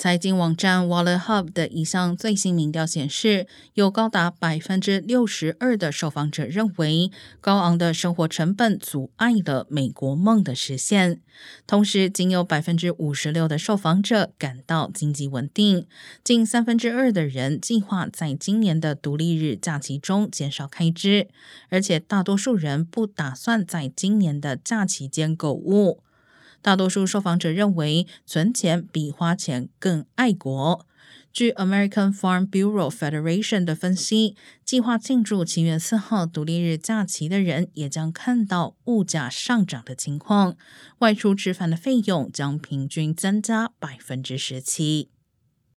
财经网站 Wallet Hub 的一项最新民调显示，有高达百分之六十二的受访者认为，高昂的生活成本阻碍了美国梦的实现。同时，仅有百分之五十六的受访者感到经济稳定，近三分之二的人计划在今年的独立日假期中减少开支，而且大多数人不打算在今年的假期间购物。大多数受访者认为，存钱比花钱更爱国。据 American Farm Bureau Federation 的分析，计划庆祝七月四号独立日假期的人也将看到物价上涨的情况，外出吃饭的费用将平均增加百分之十七。